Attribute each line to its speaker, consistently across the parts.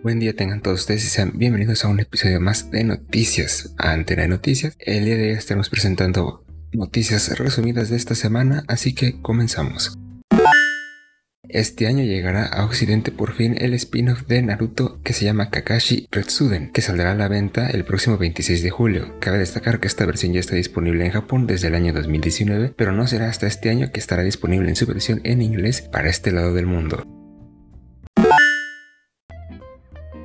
Speaker 1: Buen día tengan todos ustedes y sean bienvenidos a un episodio más de Noticias, Antena de Noticias. El día de hoy estaremos presentando noticias resumidas de esta semana, así que comenzamos. Este año llegará a Occidente por fin el spin-off de Naruto que se llama Kakashi Retsuden, que saldrá a la venta el próximo 26 de julio. Cabe destacar que esta versión ya está disponible en Japón desde el año 2019, pero no será hasta este año que estará disponible en su versión en inglés para este lado del mundo.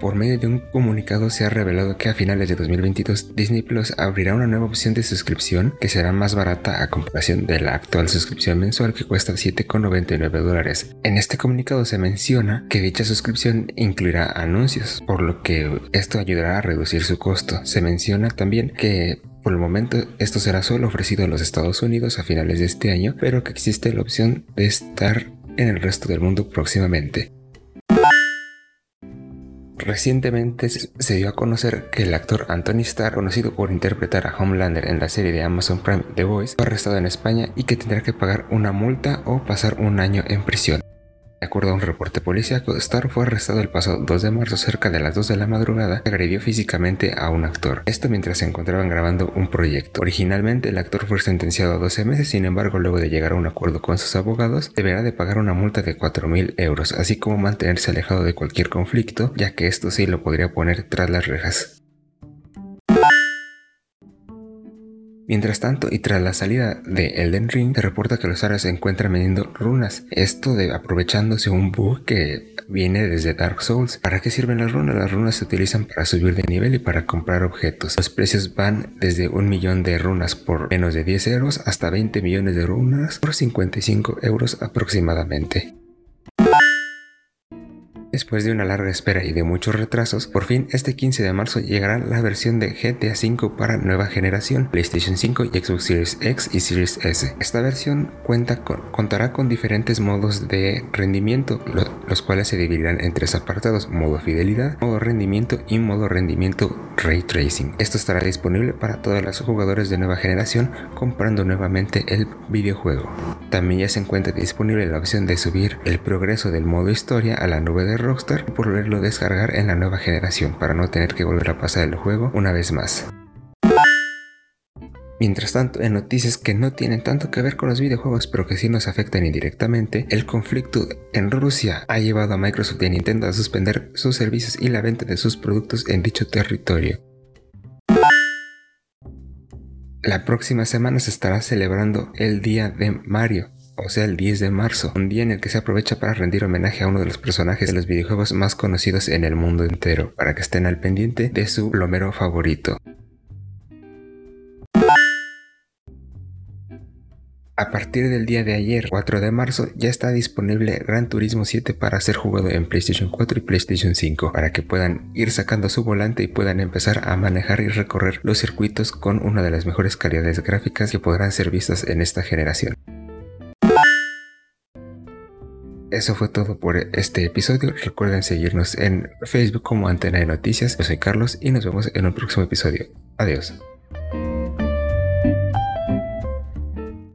Speaker 1: Por medio de un comunicado se ha revelado que a finales de 2022 Disney Plus abrirá una nueva opción de suscripción que será más barata a comparación de la actual suscripción mensual que cuesta 7,99 dólares. En este comunicado se menciona que dicha suscripción incluirá anuncios, por lo que esto ayudará a reducir su costo. Se menciona también que por el momento esto será solo ofrecido en los Estados Unidos a finales de este año, pero que existe la opción de estar en el resto del mundo próximamente. Recientemente se dio a conocer que el actor Anthony Starr, conocido por interpretar a Homelander en la serie de Amazon Prime The Voice, fue arrestado en España y que tendrá que pagar una multa o pasar un año en prisión. De acuerdo a un reporte policiaco, Star fue arrestado el pasado 2 de marzo cerca de las 2 de la madrugada y agredió físicamente a un actor. Esto mientras se encontraban grabando un proyecto. Originalmente el actor fue sentenciado a 12 meses, sin embargo luego de llegar a un acuerdo con sus abogados, deberá de pagar una multa de 4.000 euros, así como mantenerse alejado de cualquier conflicto, ya que esto sí lo podría poner tras las rejas. Mientras tanto, y tras la salida de Elden Ring, se reporta que los usuarios se encuentran vendiendo runas. Esto de aprovechándose un bug que viene desde Dark Souls. ¿Para qué sirven las runas? Las runas se utilizan para subir de nivel y para comprar objetos. Los precios van desde un millón de runas por menos de 10 euros hasta 20 millones de runas por 55 euros aproximadamente. Después de una larga espera y de muchos retrasos, por fin este 15 de marzo llegará la versión de GTA V para nueva generación, PlayStation 5 y Xbox Series X y Series S. Esta versión contará con diferentes modos de rendimiento, los cuales se dividirán en tres apartados, modo fidelidad, modo rendimiento y modo rendimiento ray tracing. Esto estará disponible para todos los jugadores de nueva generación comprando nuevamente el videojuego. También ya se encuentra disponible la opción de subir el progreso del modo historia a la nube de Rockstar por volverlo a descargar en la nueva generación para no tener que volver a pasar el juego una vez más. Mientras tanto, en noticias que no tienen tanto que ver con los videojuegos pero que sí nos afectan indirectamente, el conflicto en Rusia ha llevado a Microsoft y a Nintendo a suspender sus servicios y la venta de sus productos en dicho territorio. La próxima semana se estará celebrando el Día de Mario, o sea el 10 de marzo, un día en el que se aprovecha para rendir homenaje a uno de los personajes de los videojuegos más conocidos en el mundo entero, para que estén al pendiente de su plomero favorito. A partir del día de ayer, 4 de marzo, ya está disponible Gran Turismo 7 para ser jugado en PlayStation 4 y PlayStation 5, para que puedan ir sacando su volante y puedan empezar a manejar y recorrer los circuitos con una de las mejores calidades gráficas que podrán ser vistas en esta generación. Eso fue todo por este episodio. Recuerden seguirnos en Facebook como Antena de Noticias. Yo soy Carlos y nos vemos en un próximo episodio. Adiós.